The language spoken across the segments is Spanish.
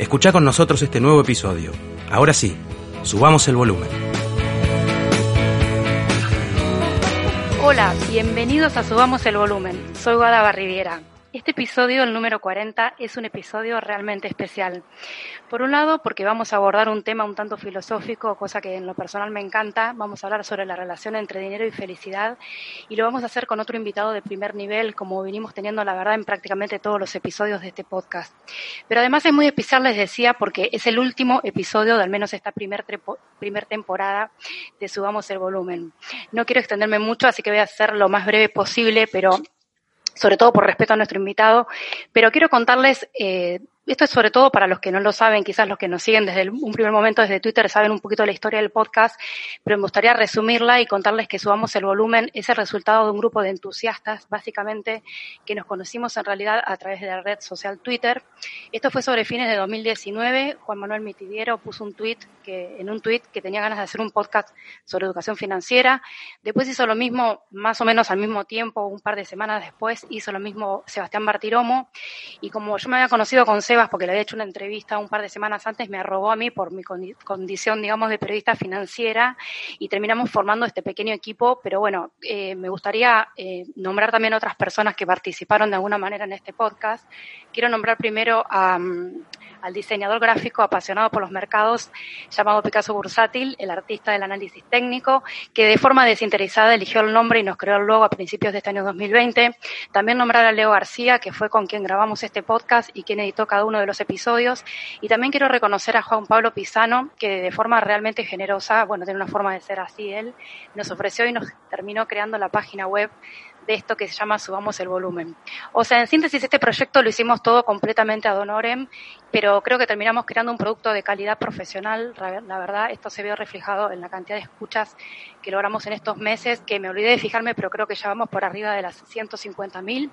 Escucha con nosotros este nuevo episodio. Ahora sí, subamos el volumen. Hola, bienvenidos a Subamos el Volumen. Soy Guada Barriviera. Este episodio, el número 40, es un episodio realmente especial. Por un lado, porque vamos a abordar un tema un tanto filosófico, cosa que en lo personal me encanta. Vamos a hablar sobre la relación entre dinero y felicidad y lo vamos a hacer con otro invitado de primer nivel, como vinimos teniendo, la verdad, en prácticamente todos los episodios de este podcast. Pero además es muy especial, les decía, porque es el último episodio de al menos esta primer, primer temporada de Subamos el Volumen. No quiero extenderme mucho, así que voy a hacer lo más breve posible, pero sobre todo por respeto a nuestro invitado, pero quiero contarles eh, esto es sobre todo para los que no lo saben, quizás los que nos siguen desde un primer momento desde Twitter saben un poquito la historia del podcast, pero me gustaría resumirla y contarles que subamos el volumen es el resultado de un grupo de entusiastas, básicamente, que nos conocimos en realidad a través de la red social Twitter. Esto fue sobre fines de 2019. Juan Manuel Mitidiero puso un tweet que, en un tweet que tenía ganas de hacer un podcast sobre educación financiera. Después hizo lo mismo, más o menos al mismo tiempo, un par de semanas después, hizo lo mismo Sebastián Bartiromo. Y como yo me había conocido con Seba porque le había hecho una entrevista un par de semanas antes, me arrobó a mí por mi condición, digamos, de periodista financiera y terminamos formando este pequeño equipo. Pero bueno, eh, me gustaría eh, nombrar también otras personas que participaron de alguna manera en este podcast. Quiero nombrar primero a, mm, al diseñador gráfico apasionado por los mercados llamado Picasso Bursátil, el artista del análisis técnico, que de forma desinteresada eligió el nombre y nos creó el logo a principios de este año 2020. También nombrar a Leo García, que fue con quien grabamos este podcast y quien editó cada uno de los episodios. Y también quiero reconocer a Juan Pablo Pisano, que de forma realmente generosa, bueno, tiene una forma de ser así él, nos ofreció y nos terminó creando la página web de esto que se llama Subamos el Volumen. O sea, en síntesis, este proyecto lo hicimos todo completamente ad honorem, pero creo que terminamos creando un producto de calidad profesional. La verdad, esto se vio reflejado en la cantidad de escuchas que logramos en estos meses, que me olvidé de fijarme, pero creo que ya vamos por arriba de las 150.000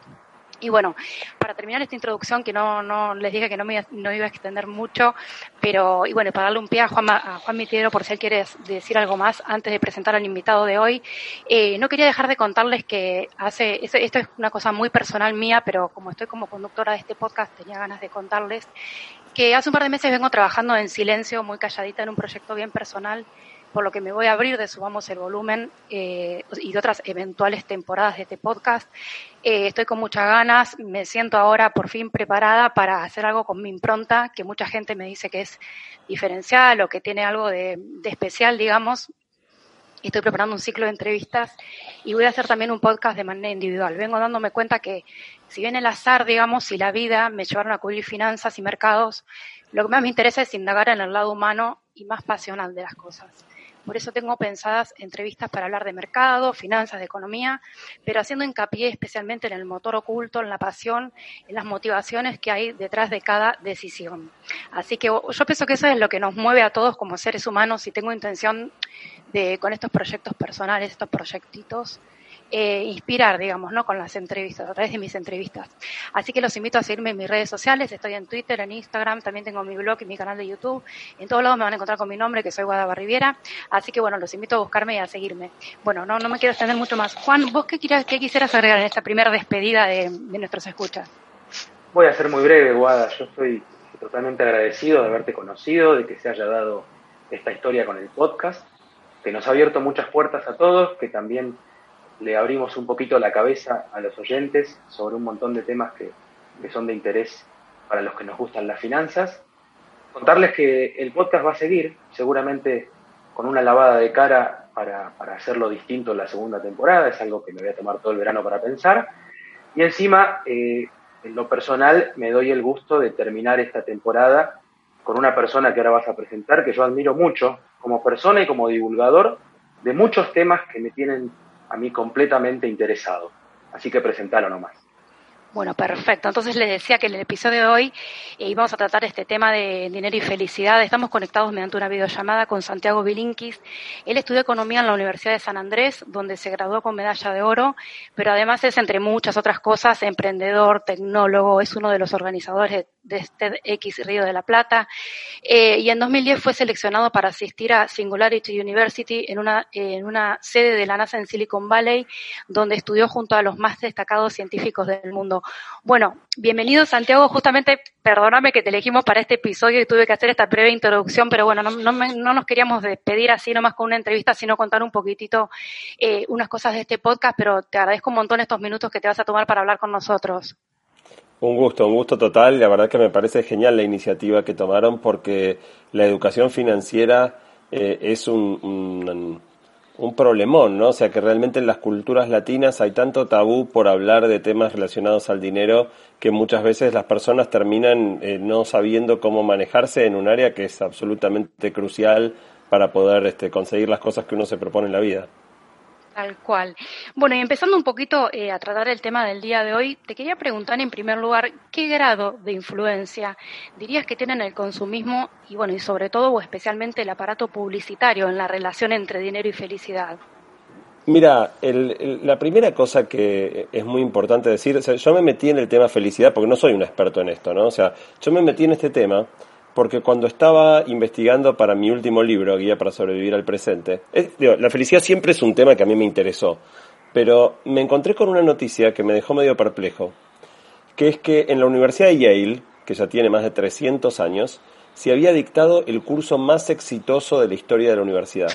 y bueno, para terminar esta introducción, que no, no les dije que no me no iba a extender mucho, pero y bueno, para darle un pie a Juan, a Juan Mitiero por si él quiere decir algo más antes de presentar al invitado de hoy, eh, no quería dejar de contarles que hace, esto es una cosa muy personal mía, pero como estoy como conductora de este podcast, tenía ganas de contarles que hace un par de meses vengo trabajando en silencio, muy calladita, en un proyecto bien personal por lo que me voy a abrir de Subamos el Volumen eh, y de otras eventuales temporadas de este podcast. Eh, estoy con muchas ganas, me siento ahora por fin preparada para hacer algo con mi impronta, que mucha gente me dice que es diferencial o que tiene algo de, de especial, digamos. Estoy preparando un ciclo de entrevistas y voy a hacer también un podcast de manera individual. Vengo dándome cuenta que si bien el azar, digamos, y la vida me llevaron a cubrir finanzas y mercados, lo que más me interesa es indagar en el lado humano y más pasional de las cosas. Por eso tengo pensadas entrevistas para hablar de mercado, finanzas, de economía, pero haciendo hincapié especialmente en el motor oculto, en la pasión, en las motivaciones que hay detrás de cada decisión. Así que yo pienso que eso es lo que nos mueve a todos como seres humanos y tengo intención de, con estos proyectos personales, estos proyectitos, eh, inspirar, digamos, ¿no? Con las entrevistas, a través de mis entrevistas. Así que los invito a seguirme en mis redes sociales, estoy en Twitter, en Instagram, también tengo mi blog y mi canal de YouTube. En todos lados me van a encontrar con mi nombre, que soy Guadaba Riviera. Así que bueno, los invito a buscarme y a seguirme. Bueno, no, no me quiero extender mucho más. Juan, ¿vos qué, quieras, qué quisieras agregar en esta primera despedida de, de nuestros escuchas? Voy a ser muy breve, Guada. Yo estoy totalmente agradecido de haberte conocido, de que se haya dado esta historia con el podcast, que nos ha abierto muchas puertas a todos, que también le abrimos un poquito la cabeza a los oyentes sobre un montón de temas que, son de interés para los que nos gustan las finanzas. contarles que el podcast va a seguir, seguramente con una lavada de cara para, hacerlo distinto en la segunda temporada, es algo que me voy a tomar todo el verano para pensar. Y encima, eh, en lo personal, me doy el gusto de terminar esta temporada con una persona que ahora vas a presentar, que yo admiro mucho como persona y como divulgador de muchos temas que me tienen a mí completamente interesado. Así que presentalo nomás. Bueno, perfecto. Entonces les decía que en el episodio de hoy eh, íbamos a tratar este tema de dinero y felicidad. Estamos conectados mediante una videollamada con Santiago Bilinkis. Él estudió economía en la Universidad de San Andrés, donde se graduó con medalla de oro, pero además es, entre muchas otras cosas, emprendedor, tecnólogo, es uno de los organizadores de este X Río de la Plata. Eh, y en 2010 fue seleccionado para asistir a Singularity University en una, en una sede de la NASA en Silicon Valley, donde estudió junto a los más destacados científicos del mundo. Bueno, bienvenido Santiago, justamente, perdóname que te elegimos para este episodio y tuve que hacer esta breve introducción, pero bueno, no, no, nos queríamos despedir así nomás con una entrevista, sino contar un poquitito eh, unas cosas de este podcast, pero te agradezco un montón estos minutos que te vas a tomar para hablar con nosotros. Un gusto, un gusto total. La verdad que me parece genial la iniciativa que tomaron porque la educación financiera eh, es un, problemón, ¿no? O sea que realmente en las culturas latinas hay tanto tabú por hablar de temas relacionados al dinero que muchas veces las personas terminan eh, no sabiendo cómo manejarse en un área que es absolutamente crucial para poder este, conseguir las cosas que uno se propone en la vida. Tal cual. Bueno, y empezando un poquito eh, a tratar el tema del día de hoy, te quería preguntar en primer lugar, ¿qué grado de influencia dirías que tienen el consumismo y bueno, y sobre todo o especialmente el aparato publicitario en la relación entre dinero y felicidad? Mira, la primera cosa que es muy importante decir, yo me metí en el tema felicidad porque no soy un experto en esto, ¿no? O sea, yo me metí en este tema porque cuando estaba investigando para mi último libro, Guía para sobrevivir al presente, la felicidad siempre es un tema que a mí me interesó, pero me encontré con una noticia que me dejó medio perplejo, que es que en la Universidad de Yale, que ya tiene más de 300 años, se había dictado el curso más exitoso de la historia de la universidad.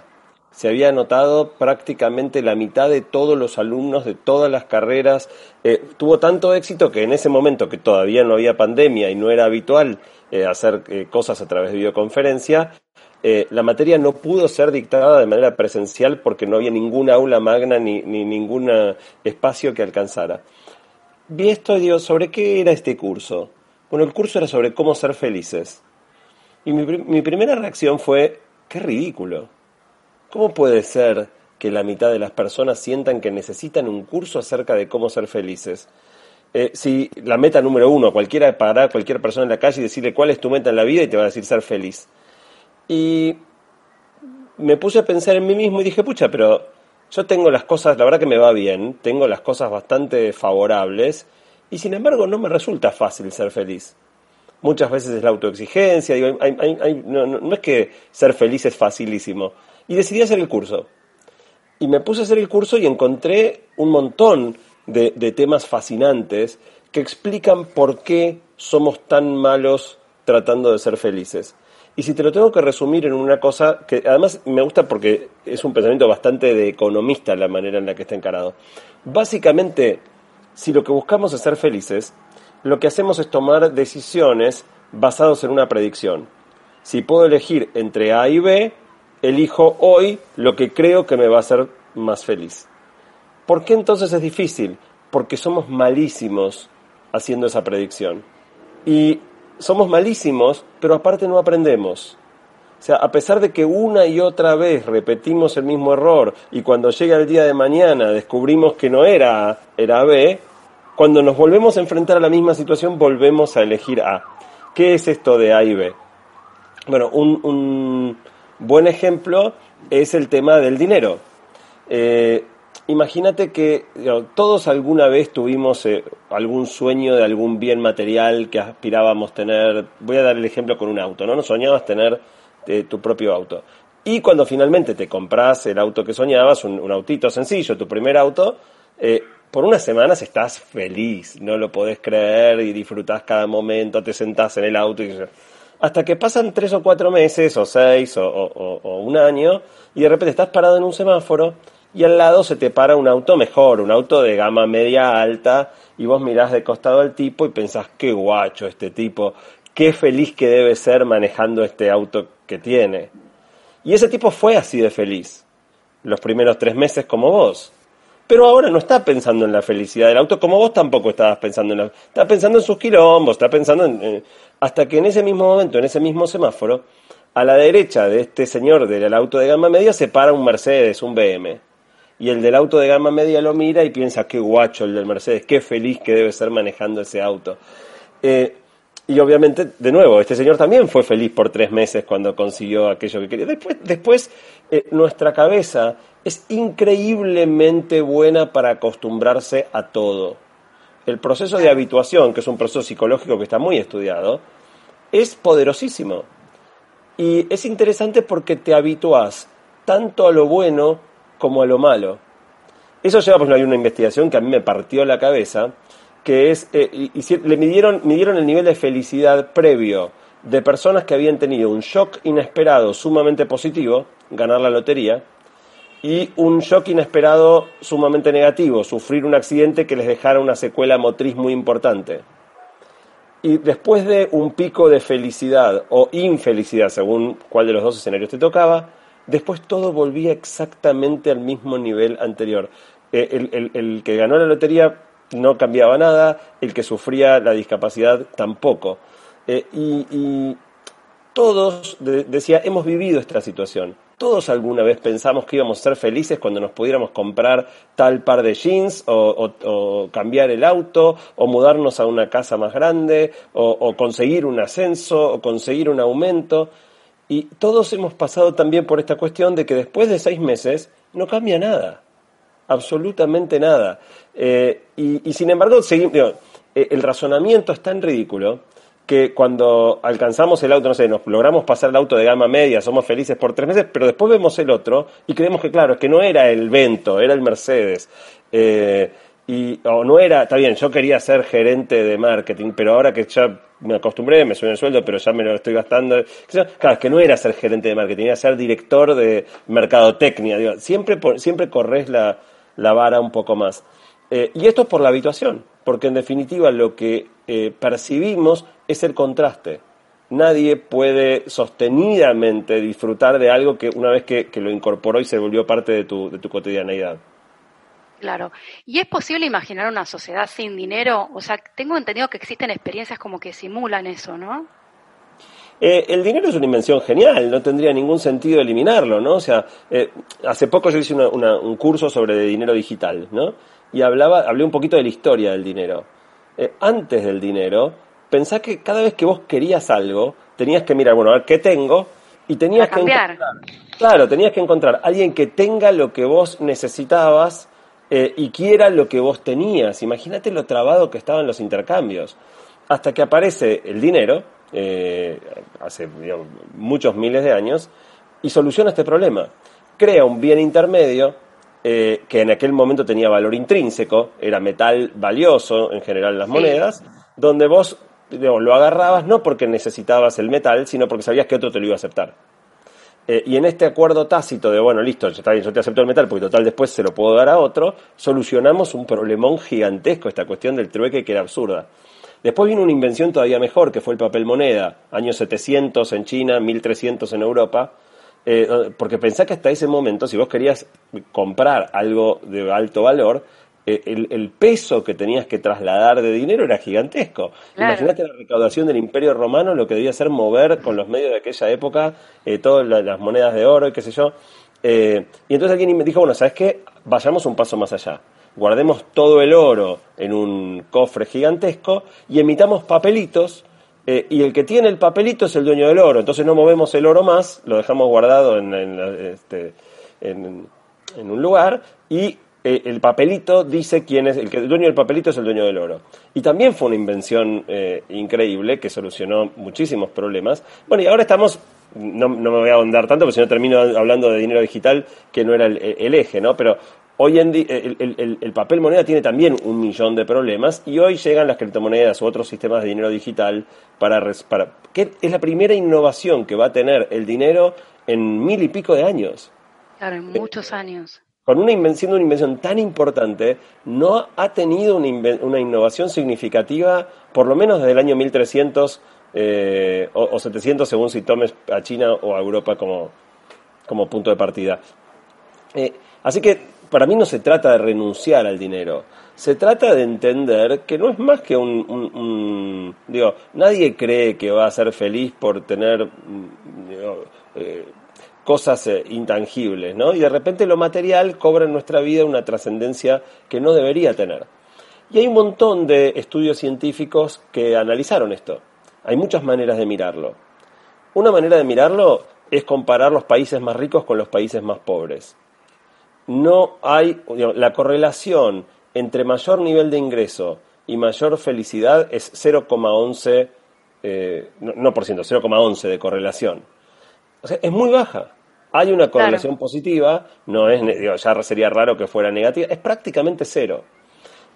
Se había anotado prácticamente la mitad de todos los alumnos de todas las carreras. Eh, tuvo tanto éxito que en ese momento, que todavía no había pandemia y no era habitual eh, hacer eh, cosas a través de videoconferencia, eh, la materia no pudo ser dictada de manera presencial porque no había ninguna aula magna ni, ni ningún espacio que alcanzara. Vi esto y digo, ¿sobre qué era este curso? Bueno, el curso era sobre cómo ser felices. Y mi primera reacción fue, qué ridículo. ¿Cómo puede ser que la mitad de las personas sientan que necesitan un curso acerca de cómo ser felices? Eh, si la meta número uno, cualquiera parar a cualquier persona en la calle y decirle cuál es tu meta en la vida y te va a decir ser feliz. Y me puse a pensar en mí mismo y dije, pucha, pero yo tengo las cosas, la verdad que me va bien, tengo las cosas bastante favorables y sin embargo no me resulta fácil ser feliz. Muchas veces es la autoexigencia, digo, no, no es que ser feliz es facilísimo. Y decidí hacer el curso. Y me puse a hacer el curso y encontré un montón de, temas fascinantes que explican por qué somos tan malos tratando de ser felices. Y si te lo tengo que resumir en una cosa que además me gusta porque es un pensamiento bastante de economista la manera en la que está encarado. Básicamente, si lo que buscamos es ser felices, lo que hacemos es tomar decisiones basadas en una predicción. Si puedo elegir entre A y B, elijo hoy lo que creo que me va a hacer más feliz. ¿Por qué entonces es difícil? Porque somos malísimos haciendo esa predicción. Y somos malísimos, pero aparte no aprendemos. O sea, a pesar de que una y otra vez repetimos el mismo error y cuando llega el día de mañana descubrimos que no era A, era B, cuando nos volvemos a enfrentar a la misma situación volvemos a elegir A. ¿Qué es esto de A y B? Bueno, un, buen ejemplo es el tema del dinero. Eh, imagínate que todos alguna vez tuvimos eh, algún sueño de algún bien material que aspirábamos tener. Voy a dar el ejemplo con un auto, ¿no? Soñabas tener eh, tu propio auto. Y cuando finalmente te compras el auto que soñabas, un, autito sencillo, tu primer auto, eh, por unas semanas estás feliz, no lo podés creer y disfrutás cada momento, te sentás en el auto y hasta que pasan tres o cuatro meses, o seis, o un año, y de repente estás parado en un semáforo y al lado se te para un auto mejor, un auto de gama media alta, y vos mirás de costado al tipo y pensás, qué guacho este tipo, qué feliz que debe ser manejando este auto que tiene. Y ese tipo fue así de feliz, los primeros tres meses como vos. Pero ahora no está pensando en la felicidad del auto como vos tampoco estabas pensando en la... Está pensando en sus quilombos, está pensando en... hasta que en ese mismo momento, en ese mismo semáforo, a la derecha de este señor del auto de gama media se para un Mercedes, un BM. Y el del auto de gama media lo mira y piensa, qué guacho el del Mercedes, qué feliz que debe ser manejando ese auto. Eh, y obviamente, de nuevo, este señor también fue feliz por tres meses cuando consiguió aquello que quería. Después, después eh, nuestra cabeza es increíblemente buena para acostumbrarse a todo. El proceso de habituación, que es un proceso psicológico que está muy estudiado, es poderosísimo. Y es interesante porque te habitúas tanto a lo bueno como a lo malo. Eso lleva, pues, hay una investigación que a mí me partió la cabeza, que es, eh, le midieron, midieron el nivel de felicidad previo de personas que habían tenido un shock inesperado sumamente positivo, ganar la lotería, y un shock inesperado sumamente negativo, sufrir un accidente que les dejara una secuela motriz muy importante. Y después de un pico de felicidad o infelicidad, según cuál de los dos escenarios te tocaba, después todo volvía exactamente al mismo nivel anterior. Eh, el que ganó la lotería no cambiaba nada, el que sufría la discapacidad tampoco. Eh, y, todos, decía, hemos vivido esta situación. Todos alguna vez pensamos que íbamos a ser felices cuando nos pudiéramos comprar tal par de jeans o, cambiar el auto o mudarnos a una casa más grande o, conseguir un ascenso o conseguir un aumento. Y todos hemos pasado también por esta cuestión de que después de seis meses no cambia nada absolutamente nada. Eh, y, sin embargo, eh, el razonamiento es tan ridículo que cuando alcanzamos el auto, no sé, nos logramos pasar el auto de gama media, somos felices por tres meses, pero después vemos el otro y creemos que, claro, que no era el Vento, era el Mercedes. Eh, y, o no era, está bien, yo quería ser gerente de marketing, pero ahora que ya me acostumbré, me suena el sueldo, pero ya me lo estoy gastando. Claro, es que no era ser gerente de marketing, era ser director de mercadotecnia. siempre, siempre corres la, la vara un poco más. Eh, y esto es por la habituación, porque en definitiva lo que eh, percibimos es el contraste. Nadie puede sostenidamente disfrutar de algo que una vez que, lo incorporó y se volvió parte de tu, de tu cotidianeidad. Claro. ¿Y es posible imaginar una sociedad sin dinero? O sea, tengo entendido que existen experiencias como que simulan eso, ¿no? Eh, el dinero es una invención genial, no tendría ningún sentido eliminarlo, ¿no? O sea, eh, hace poco yo hice un curso sobre dinero digital, ¿no? Y hablaba, hablé un poquito de la historia del dinero. Eh, antes del dinero, pensá que cada vez que vos querías algo, tenías que mirar, bueno, a ver qué tengo, y tenías que encontrar, claro, tenías que encontrar alguien que tenga lo que vos necesitabas y quiera lo que vos tenías. Imagínate lo trabado que estaban los intercambios. Hasta que aparece el dinero, eh, hace muchos miles de años, y soluciona este problema. Crea un bien intermedio eh, que en aquel momento tenía valor intrínseco, era metal valioso en general las monedas, donde vos lo agarrabas no porque necesitabas el metal, sino porque sabías que otro te lo iba a aceptar. Eh, y en este acuerdo tácito de, bueno, listo, bien, yo te acepto el metal porque total después se lo puedo dar a otro, solucionamos un problemón gigantesco, esta cuestión del trueque que era absurda. Después vino una invención todavía mejor, que fue el papel moneda, años 700 en China, 1300 en Europa, eh, porque pensá que hasta ese momento, si vos querías comprar algo de alto valor, eh, el, peso que tenías que trasladar de dinero era gigantesco. Imagínate la recaudación del Imperio Romano, lo que debía ser mover con los medios de aquella época eh, todas las monedas de oro y qué sé yo. y entonces alguien me dijo, bueno, ¿sabes qué? Vayamos un paso más allá guardemos todo el oro en un cofre gigantesco y emitamos papelitos eh, y el que tiene el papelito es el dueño del oro. Entonces no movemos el oro más, lo dejamos guardado en, este, en, un lugar y eh, el papelito dice quién es, el, que, el dueño del papelito es el dueño del oro. Y también fue una invención eh, increíble que solucionó muchísimos problemas. Bueno, y ahora estamos, no, no me voy a ahondar tanto, porque si no termino hablando de dinero digital, que no era el, el eje, ¿no? Pero Hoy en día el, papel moneda tiene también un millón de problemas y hoy llegan las criptomonedas u otros sistemas de dinero digital para, para que es la primera innovación que va a tener el dinero en mil y pico de años. Claro, en muchos años. Con una invención, una invención tan importante, no ha tenido una, innovación significativa, por lo menos desde el año 1300 eh, o, 700 según si tomes a China o a Europa como, como punto de partida. Eh, así que para mí no se trata de renunciar al dinero, se trata de entender que no es más que un... digo, nadie cree que va a ser feliz por tener eh, cosas intangibles, ¿no? Y de repente lo material cobra en nuestra vida una trascendencia que no debería tener. Y hay un montón de estudios científicos que analizaron esto. Hay muchas maneras de mirarlo. Una manera de mirarlo es comparar los países más ricos con los países más pobres. No hay, la correlación entre mayor nivel de ingreso y mayor felicidad es 0,11, eh, no, por ciento, 0,11 de correlación. O sea, es muy baja. Hay una correlación positiva, no es, ya sería raro que fuera negativa, es prácticamente cero.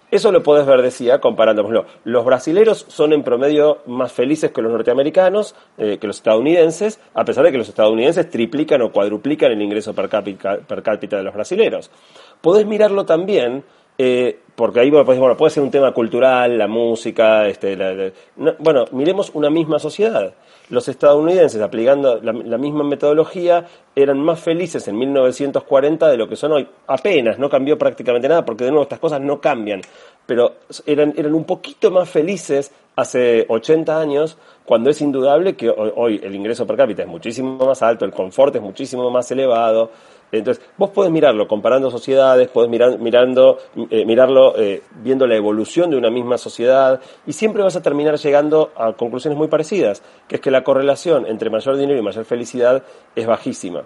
Eso lo podés ver, decía, ejemplo, los brasileros son en promedio más felices que los norteamericanos, eh, que los estadounidenses, a pesar de que los estadounidenses triplican o cuadruplican el ingreso per cápita, per cápita de los brasileros. Podés mirarlo también eh, porque ahí bueno, puede ser un tema cultural, la música, este, bueno, miremos una misma sociedad. Los estadounidenses, aplicando la, misma metodología, eran más felices en 1940 de lo que son hoy. Apenas, no cambió prácticamente nada, porque de nuevo estas cosas no cambian, pero eran, eran un poquito más felices hace 80 años, cuando es indudable que hoy el ingreso per cápita es muchísimo más alto, el confort es muchísimo más elevado, entonces, vos podés mirarlo comparando sociedades, podés mirando, eh, mirarlo eh, viendo la evolución de una misma sociedad y siempre vas a terminar llegando a conclusiones muy parecidas, que es que la correlación entre mayor dinero y mayor felicidad es bajísima.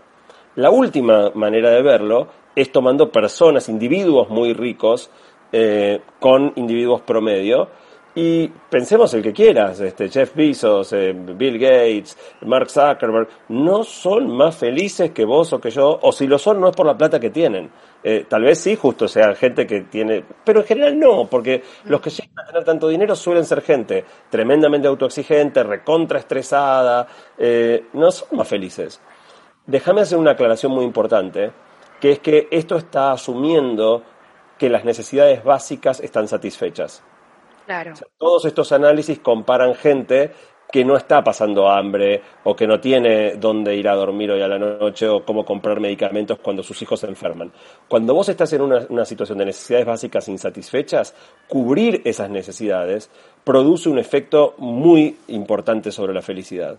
La última manera de verlo es tomando personas, individuos muy ricos, eh, con individuos promedio, y pensemos el que quieras, este, Jeff Bezos, eh, Bill Gates, Mark Zuckerberg, no son más felices que vos o que yo, o si lo son no es por la plata que tienen. Eh, tal vez sí, justo sea gente que tiene, pero en general no, porque los que llegan a tener tanto dinero suelen ser gente tremendamente autoexigente, recontraestresada, eh, no son más felices. Déjame hacer una aclaración muy importante, que es que esto está asumiendo que las necesidades básicas están satisfechas todos estos análisis comparan gente que no está pasando hambre o que no tiene dónde ir a dormir hoy a la noche o cómo comprar medicamentos cuando sus hijos se enferman. Cuando vos estás en una, situación de necesidades básicas insatisfechas, cubrir esas necesidades produce un efecto muy importante sobre la felicidad.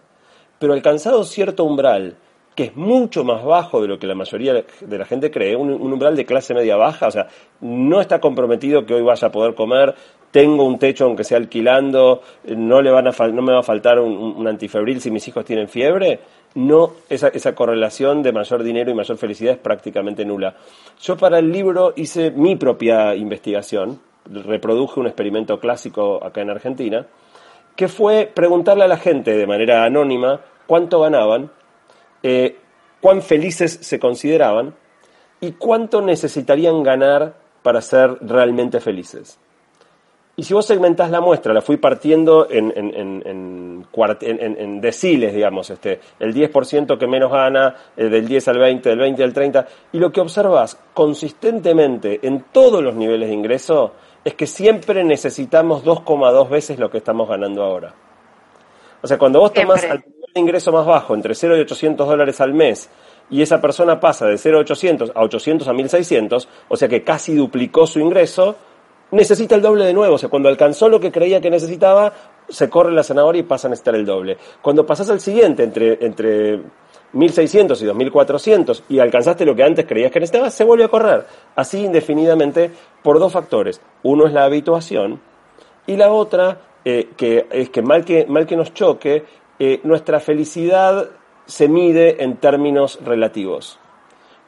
Pero alcanzado cierto umbral que es mucho más bajo de lo que la mayoría de la gente cree, un, umbral de clase media baja, o sea, no está comprometido que hoy vaya a poder comer, tengo un techo aunque sea alquilando, no, le van a no me va a faltar un, antifebril si mis hijos tienen fiebre, no, esa, esa correlación de mayor dinero y mayor felicidad es prácticamente nula. Yo para el libro hice mi propia investigación, reproduje un experimento clásico acá en Argentina, que fue preguntarle a la gente de manera anónima cuánto ganaban eh, cuán felices se consideraban y cuánto necesitarían ganar para ser realmente felices. Y si vos segmentás la muestra, la fui partiendo en, en, deciles, digamos, este, el 10% que menos gana, eh, del 10 al 20, del 20 al 30, y lo que observas consistentemente en todos los niveles de ingreso es que siempre necesitamos 2,2 veces lo que estamos ganando ahora. O sea, cuando vos tomás ingreso más bajo, entre 0 y 800 dólares al mes, y esa persona pasa de 0 a 800 a 800 a 1600, o sea que casi duplicó su ingreso, necesita el doble de nuevo. O sea, cuando alcanzó lo que creía que necesitaba, se corre la zanahoria y pasa a necesitar el doble. Cuando pasas al siguiente, entre, entre 1600 y 2400, y alcanzaste lo que antes creías que necesitabas, se vuelve a correr. Así indefinidamente por dos factores. Uno es la habituación, y la otra, eh, que es que mal, que mal que nos choque, eh, nuestra felicidad se mide en términos relativos.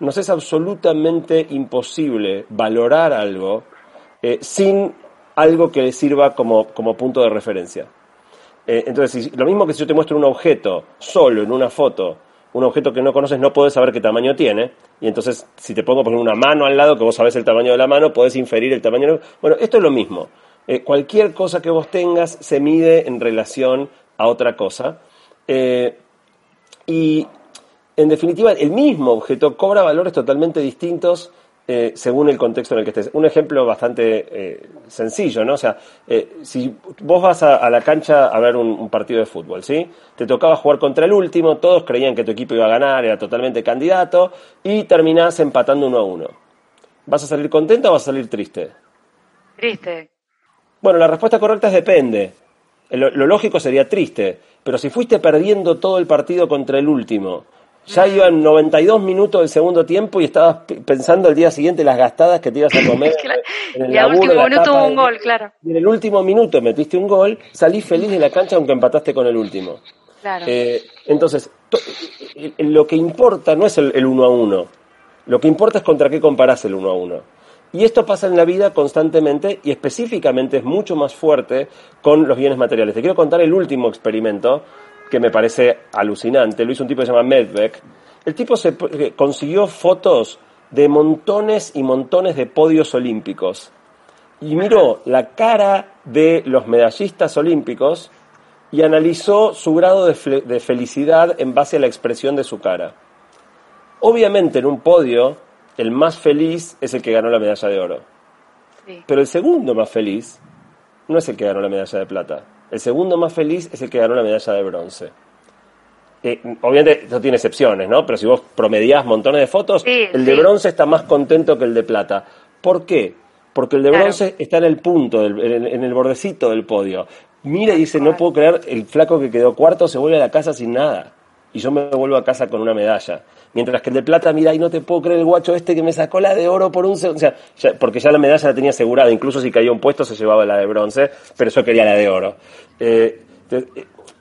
Nos es absolutamente imposible valorar algo eh, sin algo que le sirva como, punto de referencia. Eh, entonces, lo mismo que si yo te muestro un objeto solo en una foto, un objeto que no conoces, no puedes saber qué tamaño tiene. Y entonces, si te pongo poner una mano al lado, que vos sabés el tamaño de la mano, podés inferir el tamaño. Bueno, esto es lo mismo. cualquier cosa que vos tengas se mide en relación a otra cosa. Eh, y en definitiva, el mismo objeto cobra valores totalmente distintos eh, según el contexto en el que estés. Un ejemplo bastante eh, sencillo, ¿no? O sea, eh, si vos vas a, la cancha a ver un, partido de fútbol, ¿sí? Te tocaba jugar contra el último, todos creían que tu equipo iba a ganar, era totalmente candidato, y terminás empatando uno a uno. ¿Vas a salir contento o vas a salir triste? Triste. Bueno, la respuesta correcta es depende. lo lógico sería triste, pero si fuiste perdiendo todo el partido contra el último, ya iban 92 minutos del segundo tiempo y estabas pensando el día siguiente las gastadas que te ibas a comer. En el y al último minuto hubo un gol, claro. Y en el último minuto metiste un gol, salís feliz de la cancha aunque empataste con el último. Claro. Eh, entonces, lo que importa no es el, el, uno a uno. Lo que importa es contra qué comparás el uno a uno. Y esto pasa en la vida constantemente y específicamente es mucho más fuerte con los bienes materiales. Te quiero contar el último experimento que me parece alucinante. Lo hizo un tipo que se llama Medbeck. El tipo se eh, consiguió fotos de montones y montones de podios olímpicos. Y miró la cara de los medallistas olímpicos y analizó su grado de, de felicidad en base a la expresión de su cara. Obviamente en un podio el más feliz es el que ganó la medalla de oro. Pero el segundo más feliz no es el que ganó la medalla de plata. El segundo más feliz es el que ganó la medalla de bronce. Eh, obviamente, esto tiene excepciones, ¿no? Pero si vos promediás montones de fotos, el de bronce está más contento que el de plata. ¿Por qué? Porque el de bronce está en el punto, en, el bordecito del podio. Mira y dice, no puedo creer, el flaco que quedó cuarto se vuelve a la casa sin nada. Y yo me vuelvo a casa con una medalla. Mientras que el de plata, mira, y no te puedo creer el guacho este que me sacó la de oro por un segundo. O sea, porque ya la medalla la tenía asegurada. Incluso si caía un puesto se llevaba la de bronce, pero yo quería la de oro. Eh, eh,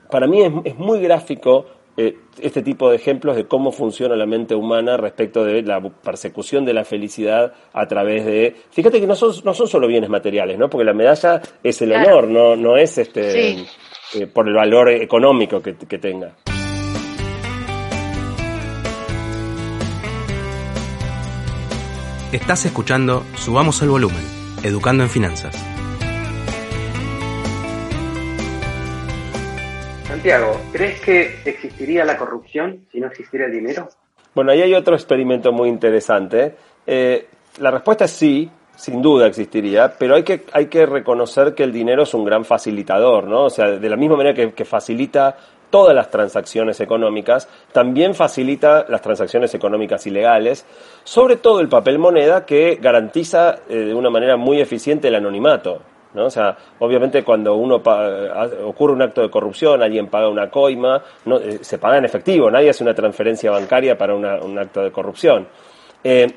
para mí es, muy gráfico eh, este tipo de ejemplos de cómo funciona la mente humana respecto de la persecución de la felicidad a través de... Fíjate que no son, no son solo bienes materiales, ¿no? Porque la medalla es el honor, no, no es este por el valor económico que tenga. Estás escuchando Subamos el Volumen, Educando en Finanzas. Santiago, ¿crees que existiría la corrupción si no existiera el dinero? Bueno, ahí hay otro experimento muy interesante. Eh, la respuesta es sí, sin duda existiría, pero hay que, hay que reconocer que el dinero es un gran facilitador, ¿no? O sea, de la misma manera que, que facilita todas las transacciones económicas, también facilita las transacciones económicas ilegales, sobre todo el papel moneda que garantiza eh, de una manera muy eficiente el anonimato. ¿no? O sea, obviamente cuando uno ocurre un acto de corrupción, alguien paga una coima, no, eh, se paga en efectivo, nadie hace una transferencia bancaria para un acto de corrupción. Eh,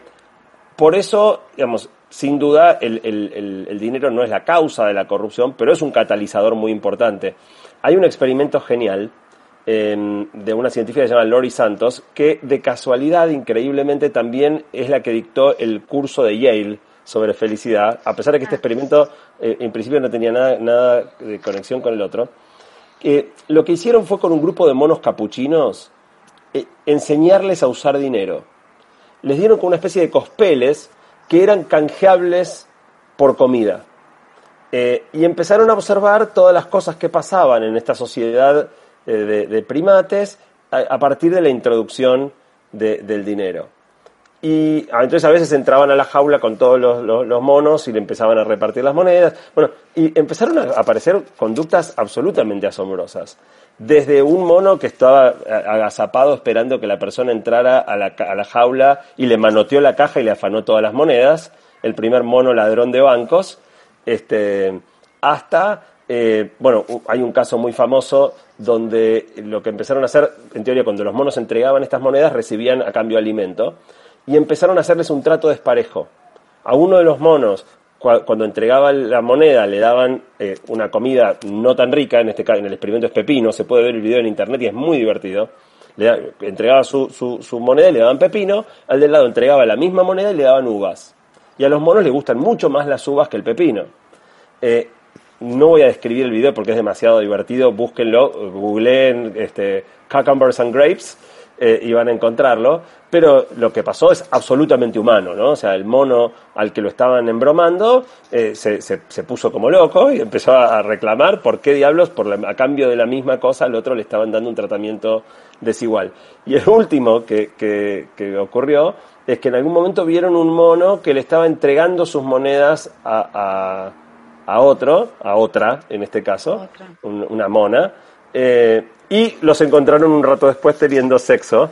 por eso, digamos, sin duda el, dinero no es la causa de la corrupción, pero es un catalizador muy importante. Hay un experimento genial de una científica que se llama Lori Santos, que de casualidad, increíblemente, también es la que dictó el curso de Yale sobre felicidad, a pesar de que este ah. experimento eh, en principio no tenía nada, nada de conexión con el otro. Eh, lo que hicieron fue con un grupo de monos capuchinos eh, enseñarles a usar dinero. Les dieron con una especie de cospeles que eran canjeables por comida. y empezaron a observar todas las cosas que pasaban en esta sociedad eh, de, primates a, partir de la introducción del dinero. Y ah, entonces a veces entraban a la jaula con todos los, monos y le empezaban a repartir las monedas. Bueno, y empezaron a aparecer conductas absolutamente asombrosas. Desde un mono que estaba agazapado esperando que la persona entrara a la, a la jaula y le manoteó la caja y le afanó todas las monedas, el primer mono ladrón de bancos, este, hasta eh, bueno, hay un caso muy famoso donde lo que empezaron a hacer, en teoría, cuando los monos entregaban estas monedas, recibían a cambio alimento, y empezaron a hacerles un trato desparejo. A uno de los monos, cuando entregaba la moneda, le daban eh, una comida no tan rica, en este caso, en el experimento es pepino, se puede ver el video en internet y es muy divertido. Le entregaba su, su, moneda y le daban pepino, al del lado entregaba la misma moneda y le daban uvas. Y a los monos les gustan mucho más las uvas que el pepino. Eh, no voy a describir el video porque es demasiado divertido. Búsquenlo, googleen este, Cucumbers and Grapes eh, iban a encontrarlo, pero lo que pasó es absolutamente humano, ¿no? O sea, el mono al que lo estaban embromando eh, se, se, puso como loco y empezó a, reclamar por qué diablos, por a cambio de la misma cosa, al otro le estaban dando un tratamiento desigual. Y el último que, que, ocurrió es que en algún momento vieron un mono que le estaba entregando sus monedas a, otro, a otra en este caso, una mona, eh, y los encontraron un rato después teniendo sexo.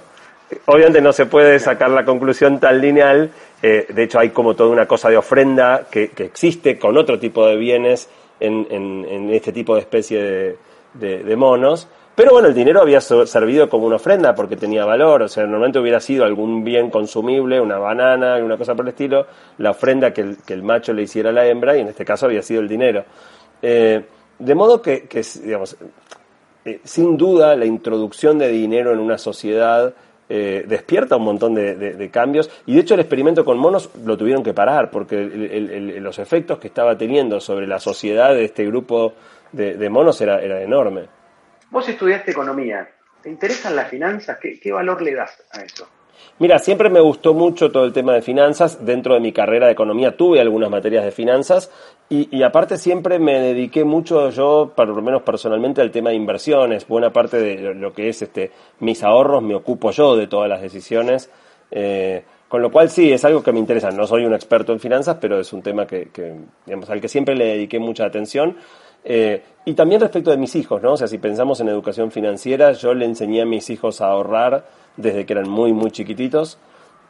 Obviamente no se puede sacar la conclusión tan lineal, eh, de hecho hay como toda una cosa de ofrenda que, existe con otro tipo de bienes en, en, este tipo de especie de, monos, pero bueno, el dinero había servido como una ofrenda porque tenía valor, o sea, normalmente hubiera sido algún bien consumible, una banana, una cosa por el estilo, la ofrenda que el, que el macho le hiciera a la hembra y en este caso había sido el dinero. Eh, de modo que, digamos, eh, sin duda la introducción de dinero en una sociedad eh, despierta un montón de, cambios y de hecho el experimento con monos lo tuvieron que parar porque los efectos que estaba teniendo sobre la sociedad de este grupo de, monos era enorme. Vos estudiaste economía, ¿te interesan las finanzas? ¿Qué valor le das a eso? Mira, siempre me gustó mucho todo el tema de finanzas. Dentro de mi carrera de economía tuve algunas materias de finanzas y, aparte siempre me dediqué mucho yo, por lo menos personalmente, al tema de inversiones. Buena parte de lo que es este mis ahorros me ocupo yo de todas las decisiones. Eh, con lo cual sí, es algo que me interesa. No soy un experto en finanzas, pero es un tema que, digamos, al que siempre le dediqué mucha atención. Eh, y también respecto de mis hijos, ¿no? O sea, si pensamos en educación financiera, yo le enseñé a mis hijos a ahorrar desde que eran muy, muy chiquititos.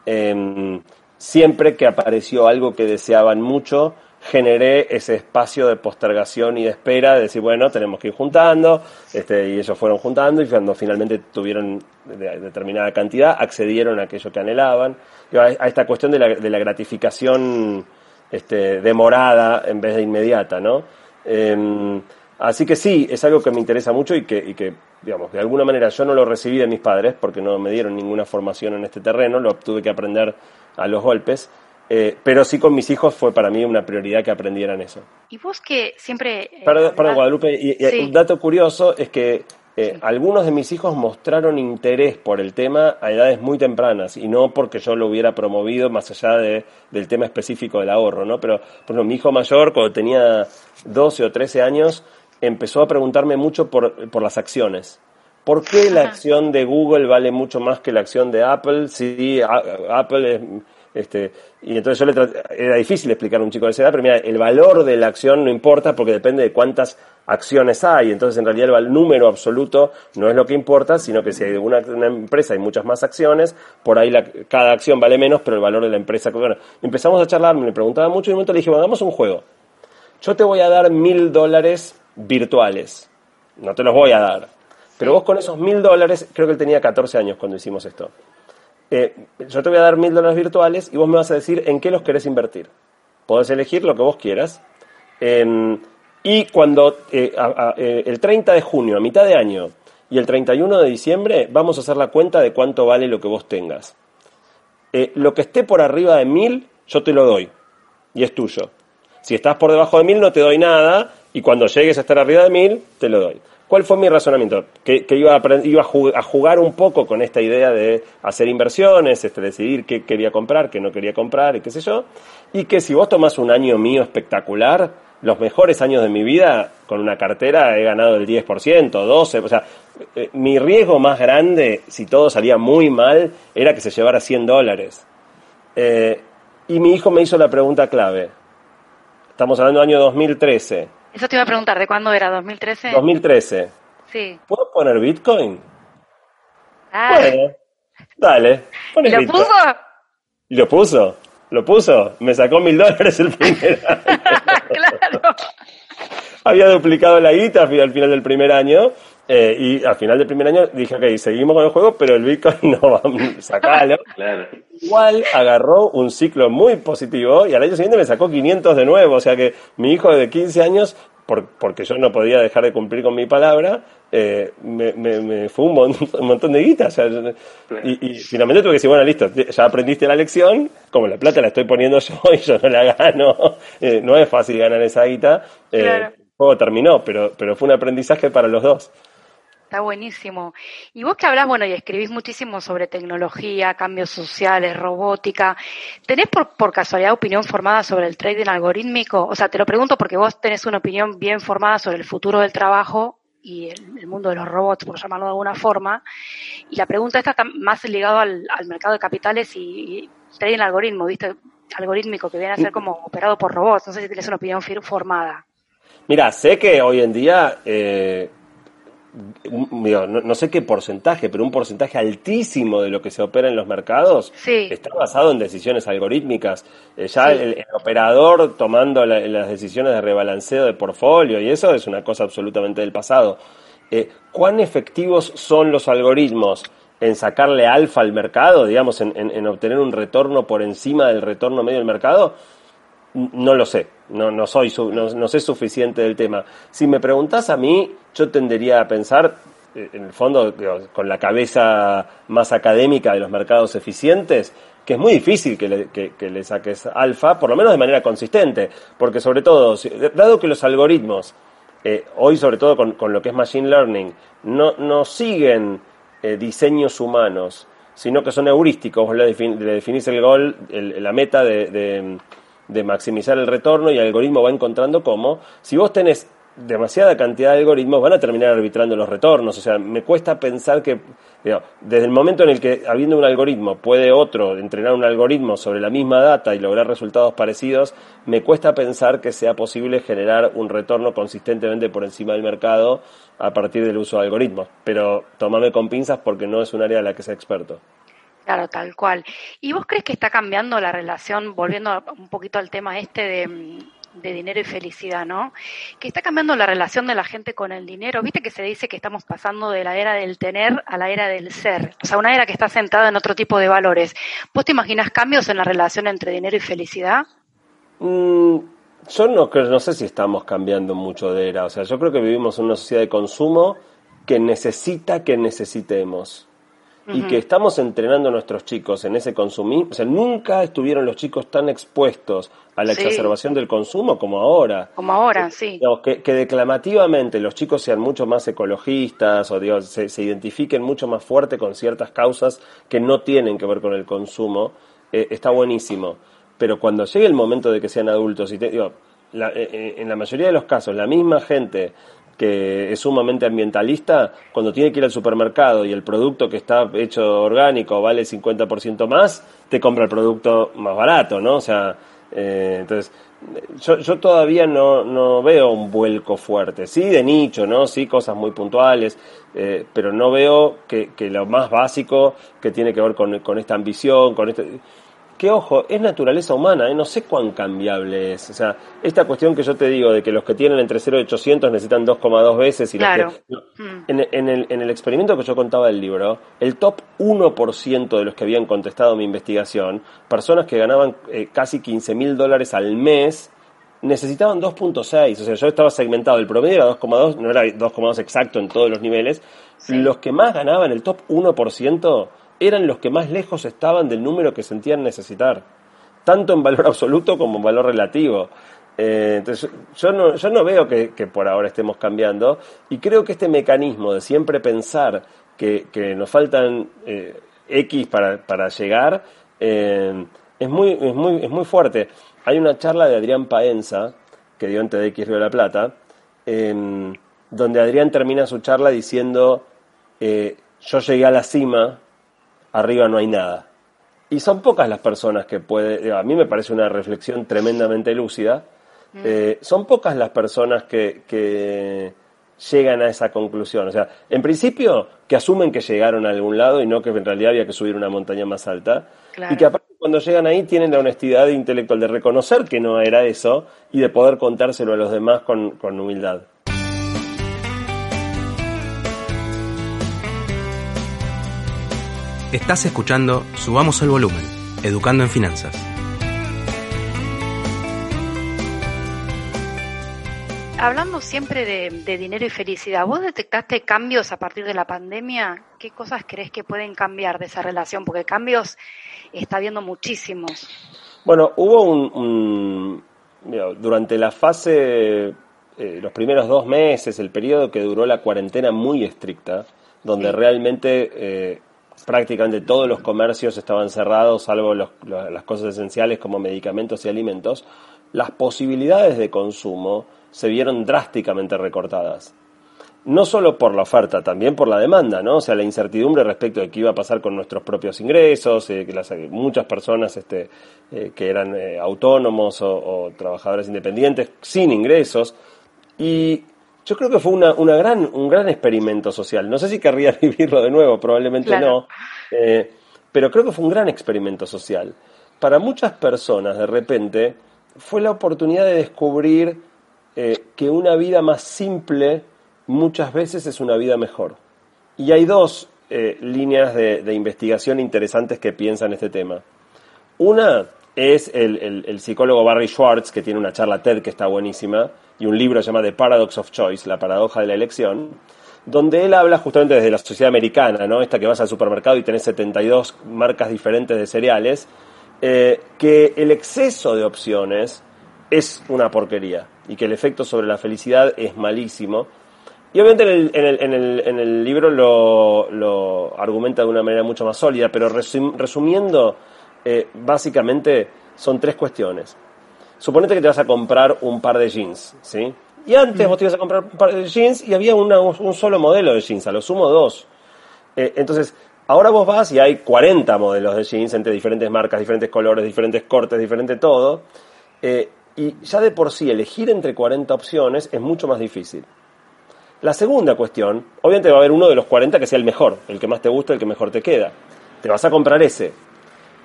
Em, siempre que apareció algo que deseaban mucho, generé ese espacio de postergación y de espera, de decir, bueno, tenemos que ir juntando, este, y ellos fueron juntando, y cuando finalmente tuvieron determinada cantidad, accedieron a aquello que anhelaban. A, esta cuestión de la, gratificación este, demorada en vez de inmediata, ¿no? Em, así que sí, es algo que me interesa mucho y que, y que digamos, de alguna manera yo no lo recibí de mis padres porque no me dieron ninguna formación en este terreno, lo tuve que aprender a los golpes, eh, pero sí con mis hijos fue para mí una prioridad que aprendieran eso. Y vos que siempre... Eh, para, Guadalupe, y, un dato curioso es que eh, algunos de mis hijos mostraron interés por el tema a edades muy tempranas y no porque yo lo hubiera promovido más allá de, del tema específico del ahorro, ¿no? Pero, por ejemplo, mi hijo mayor, cuando tenía 12 o 13 años, empezó a preguntarme mucho por, por las acciones. ¿Por qué la acción de Google vale mucho más que la acción de Apple? Si Apple es este, y entonces yo le era difícil explicar a un chico de esa edad, pero mira, el valor de la acción no importa porque depende de cuántas acciones hay. Entonces, en realidad, el número absoluto no es lo que importa, sino que si hay una, empresa hay muchas más acciones, por ahí cada acción vale menos, pero el valor de la empresa. Bueno, empezamos a charlar, me preguntaba mucho y un momento le dije, bueno, hagamos un juego. Yo te voy a dar mil dólares virtuales. No te los voy a dar. Pero vos con esos mil dólares, creo que él tenía 14 años cuando hicimos esto. Eh, yo te voy a dar mil dólares virtuales y vos me vas a decir en qué los querés invertir. Podés elegir lo que vos quieras. Y cuando eh, eh, el 30 de junio, a mitad de año, y el 31 de diciembre, vamos a hacer la cuenta de cuánto vale lo que vos tengas. lo que esté por arriba de mil, yo te lo doy. Y es tuyo. Si estás por debajo de mil, no te doy nada. Y cuando llegues a estar arriba de mil, te lo doy. ¿Cuál fue mi razonamiento? Que, iba, a, iba jugar, un poco con esta idea de hacer inversiones, este, decidir qué quería comprar, qué no quería comprar y qué sé yo. Y que si vos tomás un año mío espectacular, los mejores años de mi vida, con una cartera he ganado el 10%, 12%. O sea, eh, mi riesgo más grande, si todo salía muy mal, era que se llevara 100 dólares. Eh, y mi hijo me hizo la pregunta clave. Estamos hablando del año 2013 eso te iba a preguntar, ¿de cuándo era? ¿2013? 2013. Sí. ¿Puedo poner Bitcoin? Ah. Bueno, dale. ¿Y lo puso? ¿Y lo puso? ¿Lo puso? Me sacó mil dólares el primer año. claro. Había duplicado la guita al final del primer año eh, y al final del primer año dije, ok, seguimos con el juego, pero el Bitcoin no va a sacarlo. Claro. Igual agarró un ciclo muy positivo y al año siguiente me sacó 500 de nuevo. O sea que mi hijo de 15 años, porque yo no podía dejar de cumplir con mi palabra, eh, me, fue un, montón de guita. y, finalmente tuve que decir, bueno, listo, ya aprendiste la lección, como la plata la estoy poniendo yo y yo no la gano, eh, no es fácil ganar esa guita. El juego terminó, pero, pero fue un aprendizaje para los dos. Está buenísimo. Y vos que hablas, bueno, y escribís muchísimo sobre tecnología, cambios sociales, robótica, ¿tenés por, casualidad opinión formada sobre el trading algorítmico? O sea, te lo pregunto porque vos tenés una opinión bien formada sobre el futuro del trabajo y el, mundo de los robots, por llamarlo de alguna forma. Y la pregunta está más ligado al, mercado de capitales y, trading algoritmo, ¿viste? Algorítmico, que viene a ser como operado por robots. No sé si tienes una opinión formada. Mira, sé que hoy en día eh, no, sé qué porcentaje, pero un porcentaje altísimo de lo que se opera en los mercados está basado en decisiones algorítmicas. Eh, ya el, operador tomando las decisiones de rebalanceo de portfolio y eso es una cosa absolutamente del pasado. Eh, ¿Cuán efectivos son los algoritmos en sacarle alfa al mercado, digamos, en, obtener un retorno por encima del retorno medio del mercado? No lo sé, no, no soy, no, no sé suficiente del tema. Si me preguntas a mí, yo tendería a pensar, eh, en el fondo, con la cabeza más académica de los mercados eficientes, que es muy difícil que le, que, le saques alfa, por lo menos de manera consistente, porque sobre todo, dado que los algoritmos, eh, hoy sobre todo con, con, lo que es Machine Learning, no, no siguen eh, diseños humanos, sino que son heurísticos, vos le, definís el gol, la meta de, de maximizar el retorno y el algoritmo va encontrando cómo, si vos tenés demasiada cantidad de algoritmos van a terminar arbitrando los retornos. O sea, me cuesta pensar que, desde el momento en el que, habiendo un algoritmo, puede otro entrenar un algoritmo sobre la misma data y lograr resultados parecidos, me cuesta pensar que sea posible generar un retorno consistentemente por encima del mercado a partir del uso de algoritmos. Pero tomame con pinzas porque no es un área en la que sea experto. Claro, tal cual. ¿Y vos crees que está cambiando la relación, volviendo un poquito al tema este de de dinero y felicidad, ¿no? Que está cambiando la relación de la gente con el dinero. Viste que se dice que estamos pasando de la era del tener a la era del ser, o sea, una era que está sentada en otro tipo de valores. ¿Vos te imaginas cambios en la relación entre dinero y felicidad? Mm, yo no, no sé si estamos cambiando mucho de era, o sea, yo creo que vivimos en una sociedad de consumo que necesita que necesitemos y que estamos entrenando a nuestros chicos en ese consumismo. O sea, nunca estuvieron los chicos tan expuestos a la exacerbación del consumo como ahora. Como ahora, sí. que, que, declamativamente los chicos sean mucho más ecologistas o Dios, se, se, identifiquen mucho más fuerte con ciertas causas que no tienen que ver con el consumo, eh, está buenísimo. Pero cuando llegue el momento de que sean adultos, y digo, la, eh, eh, en la mayoría de los casos, la misma gente que es sumamente ambientalista, cuando tiene que ir al supermercado y el producto que está hecho orgánico vale 50% más, te compra el producto más barato, ¿no? O sea, eh, entonces, yo, yo todavía no, no, veo un vuelco fuerte, sí de nicho, ¿no? Sí cosas muy puntuales, eh, pero no veo que, lo más básico que tiene que ver con, con esta ambición, con este que ojo, es naturaleza humana, ¿eh? no sé cuán cambiable es. O sea, esta cuestión que yo te digo de que los que tienen entre 0 y 800 necesitan 2,2 veces y claro. los que... Mm. en, el, en el experimento que yo contaba del libro, el top 1% de los que habían contestado mi investigación, personas que ganaban eh, casi 15 mil dólares al mes, necesitaban 2.6. O sea, yo estaba segmentado, el promedio era 2,2, no era 2,2 exacto en todos los niveles. Los que más ganaban, el top 1%, eran los que más lejos estaban del número que sentían necesitar, tanto en valor absoluto como en valor relativo. Eh, entonces, yo no, yo no veo que, por ahora estemos cambiando y creo que este mecanismo de siempre pensar que, nos faltan eh, X para, para llegar eh, es, muy, es, muy, es muy fuerte. Hay una charla de Adrián Paenza, que dio en TDX Río de la Plata, donde Adrián termina su charla diciendo, yo llegué a la cima arriba no hay nada. Y son pocas las personas que puede, a mí me parece una reflexión tremendamente lúcida, mm. eh, son pocas las personas que, que, llegan a esa conclusión. O sea, en principio, que asumen que llegaron a algún lado y no que en realidad había que subir una montaña más alta. Y que aparte cuando llegan ahí tienen la honestidad intelectual de reconocer que no era eso y de poder contárselo a los demás con, con humildad. Estás escuchando Subamos el Volumen, Educando en Finanzas. Hablando siempre de, dinero y felicidad, ¿vos detectaste cambios a partir de la pandemia? ¿Qué cosas crees que pueden cambiar de esa relación? Porque cambios está habiendo muchísimos. Bueno, hubo un, durante la fase los primeros dos meses, el periodo que duró la cuarentena muy estricta, donde realmente prácticamente todos los comercios estaban cerrados, salvo las cosas esenciales como medicamentos y alimentos, las posibilidades de consumo se vieron drásticamente recortadas. No solo por la oferta, también por la demanda, ¿no? O sea, la incertidumbre respecto de qué iba a pasar con nuestros propios ingresos, eh, que muchas personas este, eh, que eran eh, autónomos o, trabajadores independientes sin ingresos. Y yo creo que fue una, una gran, un gran experimento social. No sé si querría vivirlo de nuevo, probablemente no, pero creo que fue un gran experimento social. Para muchas personas, de repente, fue la oportunidad de descubrir eh, que una vida más simple muchas veces es una vida mejor. Y hay dos eh, líneas de, investigación interesantes que piensan este tema. Una es el, psicólogo Barry Schwartz, que tiene una charla TED que está buenísima, y un libro llamado The Paradox of Choice, la paradoja de la elección, donde él habla justamente desde la sociedad americana, ¿no? Esta que vas al supermercado y tenés 72 marcas diferentes de cereales, eh, que el exceso de opciones es una porquería y que el efecto sobre la felicidad es malísimo. Y obviamente en el, libro lo, argumenta de una manera mucho más sólida, pero resumiendo, eh, básicamente son tres cuestiones. Suponete que te vas a comprar un par de jeans, ¿sí? Y antes vos te ibas a comprar un par de jeans y había un solo modelo de jeans, a lo sumo dos. Eh, entonces, Ahora vos vas y hay 40 modelos de jeans entre diferentes marcas, diferentes colores, diferentes cortes, diferente todo. Eh, y ya de por sí elegir entre 40 opciones es mucho más difícil. La segunda cuestión, obviamente va a haber uno de los 40 que sea el mejor, el que más te gusta, el que mejor te queda. Te vas a comprar ese.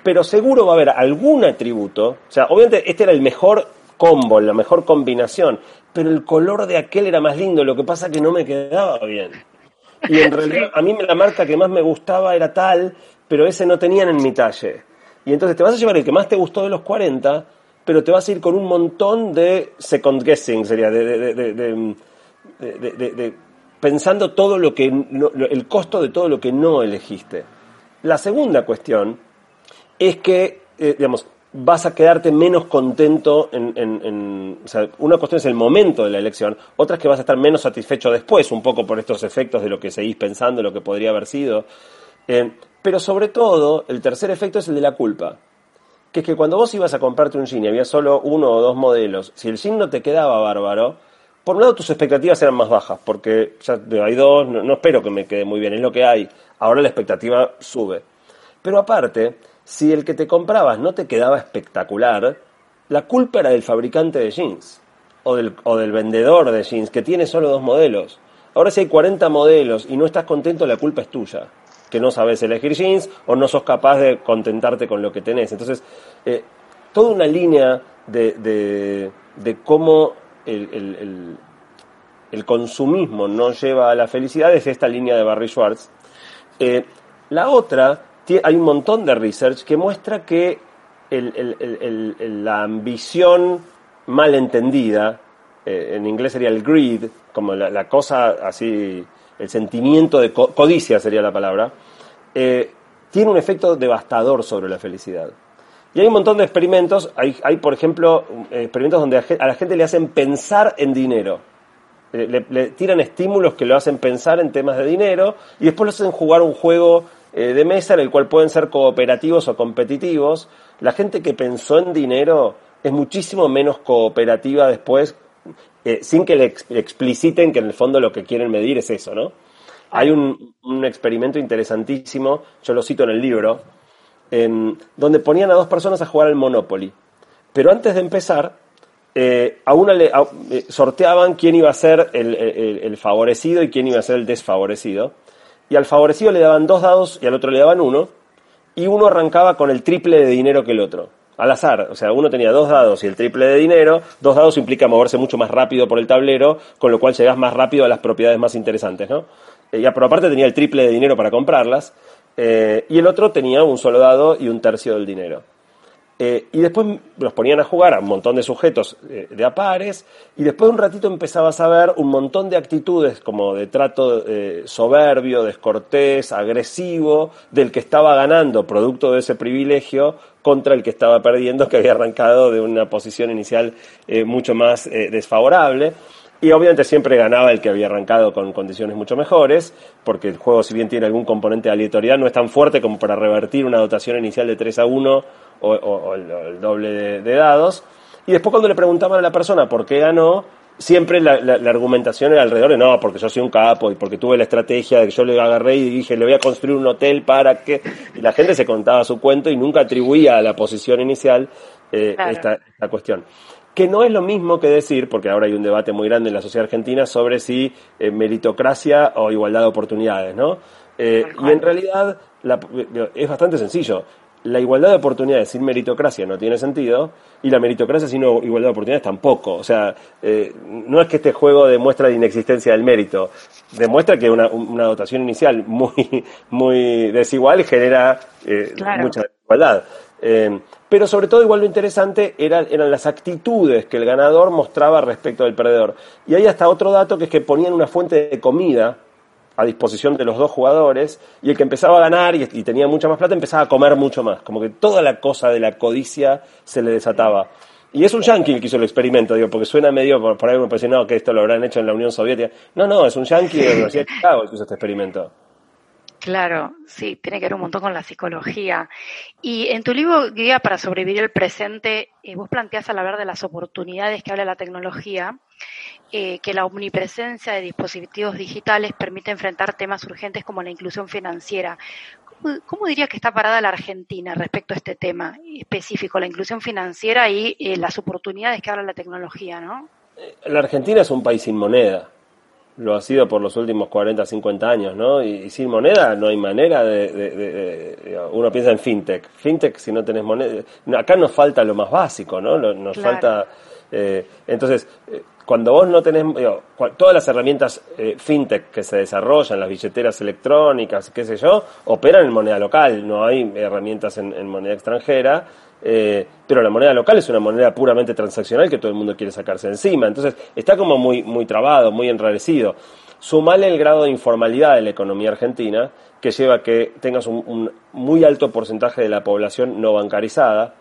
Pero seguro va a haber algún atributo, o sea, obviamente este era el mejor combo, la mejor combinación, pero el color de aquel era más lindo, lo que pasa que no me quedaba bien. Y en realidad a mí la marca que más me gustaba era tal, pero ese no tenían en mi talle. Y entonces te vas a llevar el que más te gustó de los 40, pero te vas a ir con un montón de second guessing, sería, de, pensando todo lo que, el costo de todo lo que no elegiste. La segunda cuestión es que, eh, digamos, vas a quedarte menos contento en, o sea, una cuestión es el momento de la elección, otra es que vas a estar menos satisfecho después, un poco por estos efectos de lo que seguís pensando, lo que podría haber sido. Eh, pero sobre todo, el tercer efecto es el de la culpa. Que es que cuando vos ibas a comprarte un jean y había solo uno o dos modelos, si el jean no te quedaba bárbaro, por un lado tus expectativas eran más bajas, porque ya hay dos, no espero que me quede muy bien, es lo que hay. Ahora la expectativa sube. Pero aparte, si el que te comprabas no te quedaba espectacular, la culpa era del fabricante de jeans o del, o del vendedor de jeans que tiene solo dos modelos. Ahora si hay 40 modelos y no estás contento, la culpa es tuya. Que no sabes elegir jeans o no sos capaz de contentarte con lo que tenés. Entonces, eh, toda una línea de, de, cómo el, el, consumismo no lleva a la felicidad es esta línea de Barry Schwartz. Eh, la otra hay un montón de research que muestra que la ambición mal entendida, eh, en inglés sería el greed, como la, cosa así, el sentimiento de codicia sería la palabra, eh, tiene un efecto devastador sobre la felicidad. Y hay un montón de experimentos, hay, hay por ejemplo experimentos donde a la gente le hacen pensar en dinero. Le, le, tiran estímulos que lo hacen pensar en temas de dinero y después lo hacen jugar un juego eh, de mesa en el cual pueden ser cooperativos o competitivos, la gente que pensó en dinero es muchísimo menos cooperativa después, eh, sin que le, expliciten que en el fondo lo que quieren medir es eso, ¿no? Hay un, experimento interesantísimo, yo lo cito en el libro, donde ponían a dos personas a jugar al Monopoly. Pero antes de empezar, eh, a una le sorteaban quién iba a ser el, favorecido y quién iba a ser el desfavorecido y al favorecido le daban dos dados y al otro le daban uno, y uno arrancaba con el triple de dinero que el otro. Al azar, o sea, uno tenía dos dados y el triple de dinero, dos dados implica moverse mucho más rápido por el tablero, con lo cual llegas más rápido a las propiedades más interesantes, ¿no? Eh, pero aparte tenía el triple de dinero para comprarlas, eh, y el otro tenía un solo dado y un tercio del dinero. Eh, y después los ponían a jugar a un montón de sujetos eh, de a pares, y después de un ratito empezabas a ver un montón de actitudes como de trato eh, soberbio, descortés, agresivo, del que estaba ganando producto de ese privilegio contra el que estaba perdiendo, que había arrancado de una posición inicial mucho más desfavorable. Y obviamente siempre ganaba el que había arrancado con condiciones mucho mejores, porque el juego, si bien tiene algún componente de aleatoriedad, no es tan fuerte como para revertir una dotación inicial de 3 a 1 o, el, doble de, dados. Y después cuando le preguntaban a la persona por qué ganó, siempre la, argumentación era alrededor de no, porque yo soy un capo y porque tuve la estrategia de que yo le agarré y dije, le voy a construir un hotel para que... Y la gente se contaba su cuento y nunca atribuía a la posición inicial eh, esta, esta cuestión que no es lo mismo que decir, porque ahora hay un debate muy grande en la sociedad argentina sobre si eh, meritocracia o igualdad de oportunidades, ¿no? Eh, y en realidad es bastante sencillo. La igualdad de oportunidades sin meritocracia no tiene sentido y la meritocracia sin igualdad de oportunidades tampoco. O sea, eh, no es que este juego demuestre la inexistencia del mérito, demuestra que una, una dotación inicial muy, muy desigual genera mucha desigualdad. Eh, pero sobre todo, igual lo interesante eran, eran las actitudes que el ganador mostraba respecto del perdedor. Y hay hasta otro dato que es que ponían una fuente de comida a disposición de los dos jugadores y el que empezaba a ganar y, tenía mucha más plata empezaba a comer mucho más. Como que toda la cosa de la codicia se le desataba. Y es un yankee el que hizo el experimento, digo, porque suena medio, por, ahí me parece, no, que esto lo habrán hecho en la Unión Soviética. No, no, es un yankee de la Universidad de Chicago el que hizo este experimento. Claro, sí, tiene que ver un montón con la psicología. Y en tu libro Guía para sobrevivir el presente, eh, vos planteás al hablar de las oportunidades que habla la tecnología, eh, que la omnipresencia de dispositivos digitales permite enfrentar temas urgentes como la inclusión financiera. ¿Cómo, dirías que está parada la Argentina respecto a este tema específico, la inclusión financiera y eh, las oportunidades que habla la tecnología, no? La Argentina es un país sin moneda lo ha sido por los últimos 40, 50 años, ¿no? Y, sin moneda no hay manera de, Uno piensa en fintech. Fintech, si no tenés moneda... Acá nos falta lo más básico, ¿no? Nos falta... Eh, entonces, eh, cuando vos no tenés... todas las herramientas eh, fintech que se desarrollan, las billeteras electrónicas, qué sé yo, operan en moneda local, no hay herramientas en moneda extranjera. Eh, pero la moneda local es una moneda puramente transaccional que todo el mundo quiere sacarse encima. Entonces está como muy, muy trabado, muy enrarecido. Sumale el grado de informalidad de la economía argentina, que lleva a que tengas un, muy alto porcentaje de la población no bancarizada,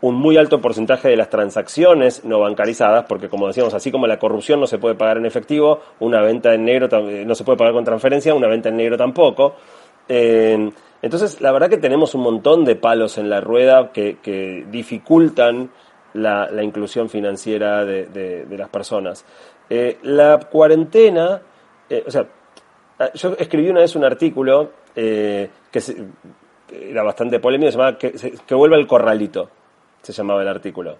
un muy alto porcentaje de las transacciones no bancarizadas, porque como decíamos, así como la corrupción no se puede pagar en efectivo, una venta en negro eh, no se puede pagar con transferencia, una venta en negro tampoco. Eh, entonces, la verdad que tenemos un montón de palos en la rueda que, dificultan la, inclusión financiera de, las personas. Eh, la cuarentena, eh, o sea, ah, yo escribí una vez un artículo eh, que, era bastante polémico, se llamaba que, que, vuelva el corralito, se llamaba el artículo.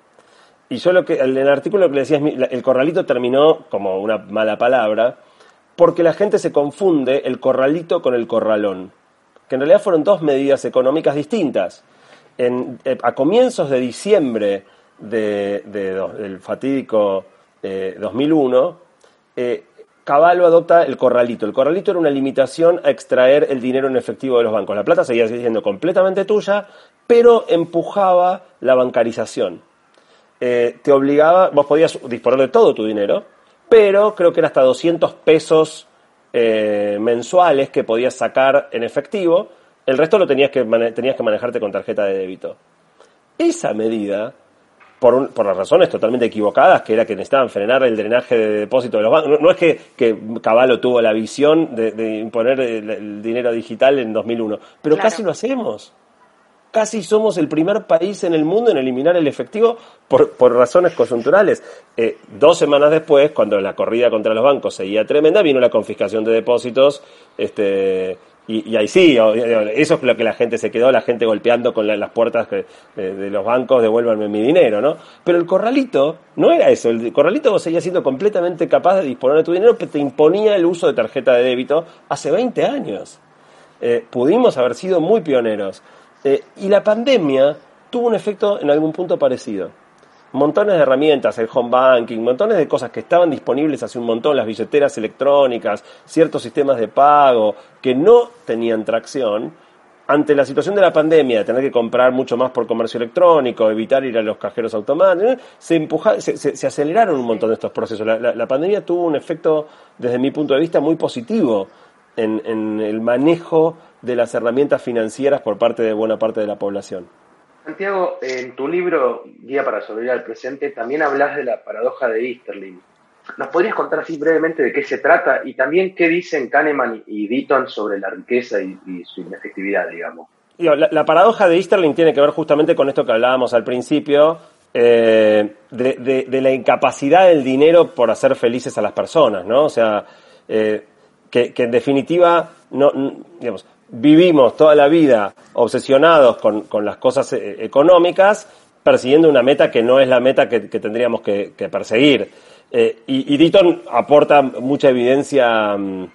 Y yo lo que, en el artículo lo que le decía es, el corralito terminó como una mala palabra, porque la gente se confunde el corralito con el corralón que en realidad fueron dos medidas económicas distintas. Eh, a comienzos de diciembre del fatídico 2001, eh, Caballo adopta el corralito. El corralito era una limitación a extraer el dinero en efectivo de los bancos. La plata seguía siendo completamente tuya, pero empujaba la bancarización. Eh, te obligaba, vos podías disponer de todo tu dinero, pero creo que era hasta 200 pesos eh, mensuales que podías sacar en efectivo, el resto lo tenías que, tenías que manejarte con tarjeta de débito. Esa medida, por, por, las razones totalmente equivocadas, que era que necesitaban frenar el drenaje de depósito de los bancos, no, es que, que, Caballo tuvo la visión de, imponer el, dinero digital en 2001, pero casi lo hacemos casi somos el primer país en el mundo en eliminar el efectivo por, por razones coyunturales. Eh, dos semanas después, cuando la corrida contra los bancos seguía tremenda, vino la confiscación de depósitos, este, y, ahí sí, eso es lo que la gente se quedó, la gente golpeando con las puertas de los bancos, devuélvanme mi dinero, ¿no? Pero el corralito no era eso, el corralito vos seguías siendo completamente capaz de disponer de tu dinero, pero te imponía el uso de tarjeta de débito hace 20 años. Eh, pudimos haber sido muy pioneros. Eh, y la pandemia tuvo un efecto en algún punto parecido. Montones de herramientas, el home banking, montones de cosas que estaban disponibles hace un montón, las billeteras electrónicas, ciertos sistemas de pago que no tenían tracción, ante la situación de la pandemia, de tener que comprar mucho más por comercio electrónico, evitar ir a los cajeros automáticos, se, empuja, se, aceleraron un montón de estos procesos. La, pandemia tuvo un efecto, desde mi punto de vista, muy positivo en el manejo de las herramientas financieras por parte de buena parte de la población. Santiago, en tu libro Guía para sobrevivir al presente también hablas de la paradoja de Easterling. ¿Nos podrías contar así brevemente de qué se trata y también qué dicen Kahneman y Deaton sobre la riqueza y, su inefectividad, digamos? La, paradoja de Easterling tiene que ver justamente con esto que hablábamos al principio, eh, de, la incapacidad del dinero por hacer felices a las personas, ¿no? O sea, eh, que, en definitiva no, digamos, vivimos toda la vida obsesionados con, las cosas eh, económicas, persiguiendo una meta que no es la meta que, tendríamos que, perseguir. y, y aporta mucha evidencia mm,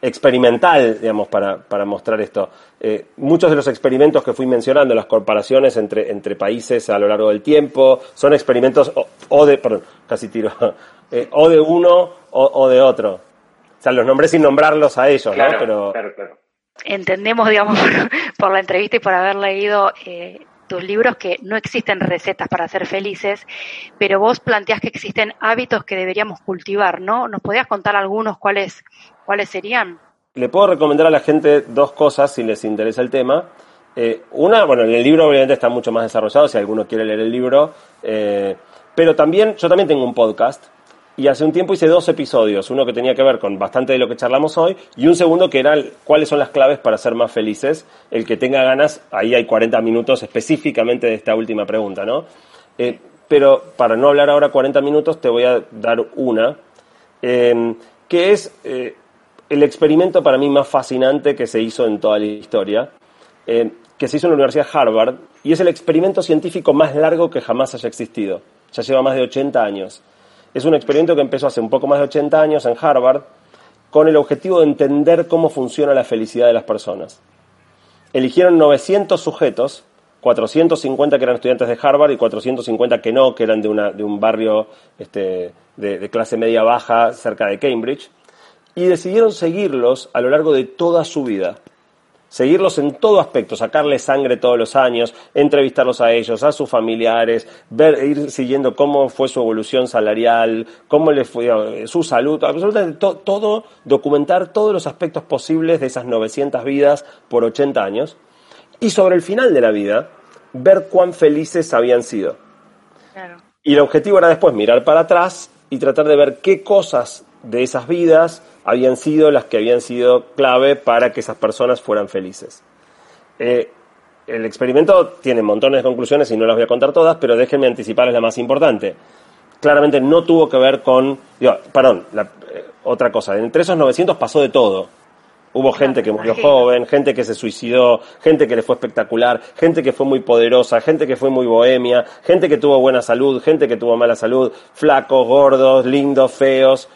experimental, digamos, para, para mostrar esto. Eh, muchos de los experimentos que fui mencionando, las comparaciones entre, entre países a lo largo del tiempo, son experimentos o, de, perdón, casi tiro, eh, o de uno o, de otro. O sea, los nombré sin nombrarlos a ellos, ¿no? Pero... Claro, claro. Entendemos, digamos, por, la entrevista y por haber leído eh, tus libros que no existen recetas para ser felices, pero vos planteás que existen hábitos que deberíamos cultivar, ¿no? ¿Nos podías contar algunos cuáles, cuáles serían? Le puedo recomendar a la gente dos cosas si les interesa el tema. Eh, una, bueno, en el libro obviamente está mucho más desarrollado, si alguno quiere leer el libro, eh, pero también, yo también tengo un podcast y hace un tiempo hice dos episodios, uno que tenía que ver con bastante de lo que charlamos hoy y un segundo que era cuáles son las claves para ser más felices. El que tenga ganas, ahí hay 40 minutos específicamente de esta última pregunta, ¿no? Eh, pero para no hablar ahora 40 minutos, te voy a dar una, em, que es eh, el experimento para mí más fascinante que se hizo en toda la historia, em, que se hizo en la Universidad de Harvard, y es el experimento científico más largo que jamás haya existido. Ya lleva más de 80 años. Es un experimento que empezó hace un poco más de 80 años en Harvard con el objetivo de entender cómo funciona la felicidad de las personas. Eligieron 900 sujetos, 450 que eran estudiantes de Harvard y 450 que no, que eran de, una, de un barrio este, de clase media baja cerca de Cambridge, y decidieron seguirlos a lo largo de toda su vida seguirlos en todo aspecto, sacarles sangre todos los años, entrevistarlos a ellos, a sus familiares, ver, ir siguiendo cómo fue su evolución salarial, cómo le fue eh, su salud, absolutamente todo, documentar todos los aspectos posibles de esas 900 vidas por 80 años y sobre el final de la vida ver cuán felices habían sido. Y el objetivo era después mirar para atrás y tratar de ver qué cosas de esas vidas habían sido las que habían sido clave para que esas personas fueran felices. Eh, el experimento tiene montones de conclusiones y no las voy a contar todas, pero déjenme anticiparles la más importante. Claramente no tuvo que ver con... perdón, eh, otra cosa. Entre esos 900 pasó de todo. Hubo gente que murió joven, gente que se suicidó, gente que le fue espectacular, gente que fue muy poderosa, gente que fue muy bohemia, gente que tuvo buena salud, gente que tuvo mala salud, flacos, gordos, lindos, feos.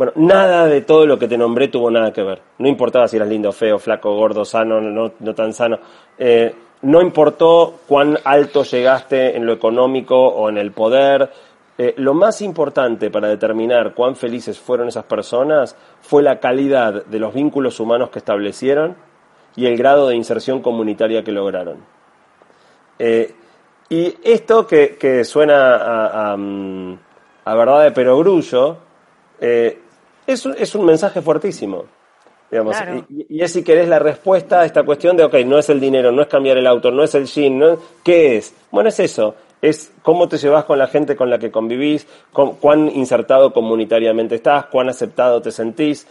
Bueno, nada de todo lo que te nombré tuvo nada que ver. No importaba si eras lindo, feo, flaco, gordo, sano, no, tan sano. Eh, no importó cuán alto llegaste en lo económico o en el poder. Eh, lo más importante para determinar cuán felices fueron esas personas fue la calidad de los vínculos humanos que establecieron y el grado de inserción comunitaria que lograron. Eh, y esto que, suena a, a, mm, verdad de perogrullo, es, es un mensaje fuertísimo. Digamos, y, es si querés la respuesta a esta cuestión de, ok, no es el dinero, no es cambiar el auto, no es el jean, ¿no? ¿qué es? Bueno, es eso, es cómo te llevas con la gente con la que convivís, cuán insertado comunitariamente estás, cuán aceptado te sentís.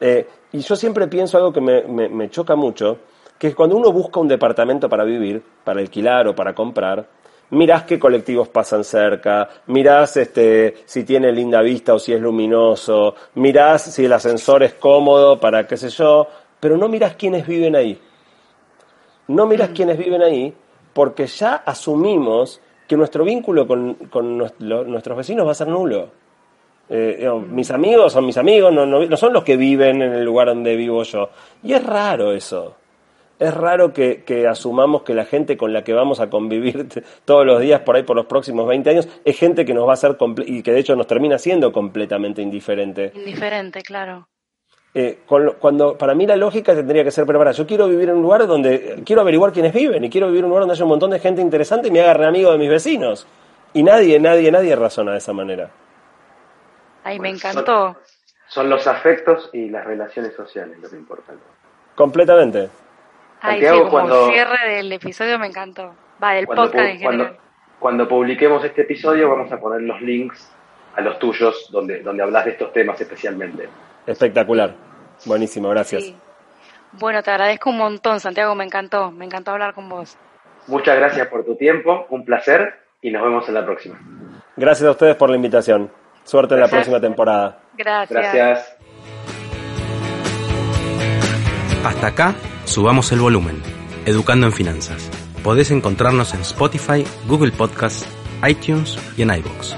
Eh, y yo siempre pienso algo que me, me choca mucho, que es cuando uno busca un departamento para vivir, para alquilar o para comprar, mirás qué colectivos pasan cerca, mirás este, si tiene linda vista o si es luminoso, mirás si el ascensor es cómodo para qué sé yo, pero no mirás quiénes viven ahí. No mirás mm. quiénes viven ahí porque ya asumimos que nuestro vínculo con, nuestros vecinos va a ser nulo. Eh, mm. mis amigos son mis amigos, no, no son los que viven en el lugar donde vivo yo. Y es raro eso es raro que, asumamos que la gente con la que vamos a convivir todos los días por ahí por los próximos 20 años es gente que nos va a ser y que de hecho nos termina siendo completamente indiferente. Indiferente, claro. Eh, cuando para mí la lógica tendría que ser preparada. Yo quiero vivir en un lugar donde quiero averiguar quiénes viven y quiero vivir en un lugar donde haya un montón de gente interesante y me haga amigo de mis vecinos. Y nadie, nadie, nadie razona de esa manera. Ay, me encantó. Son, los afectos y las relaciones sociales lo que importa. Completamente. Ay, sí, como cuando, cierre del episodio me encantó. Va, del podcast en cuando, cuando publiquemos este episodio vamos a poner los links a los tuyos, donde, donde hablas de estos temas especialmente. Espectacular. Buenísimo, gracias. Sí. Bueno, te agradezco un montón, Santiago, me encantó, me encantó hablar con vos. Muchas gracias por tu tiempo, un placer y nos vemos en la próxima. Gracias a ustedes por la invitación. Suerte en la próxima temporada. Gracias. Gracias. Hasta acá, subamos el volumen. Educando en Finanzas. Podés encontrarnos en Spotify, Google Podcasts, iTunes y en iVoox.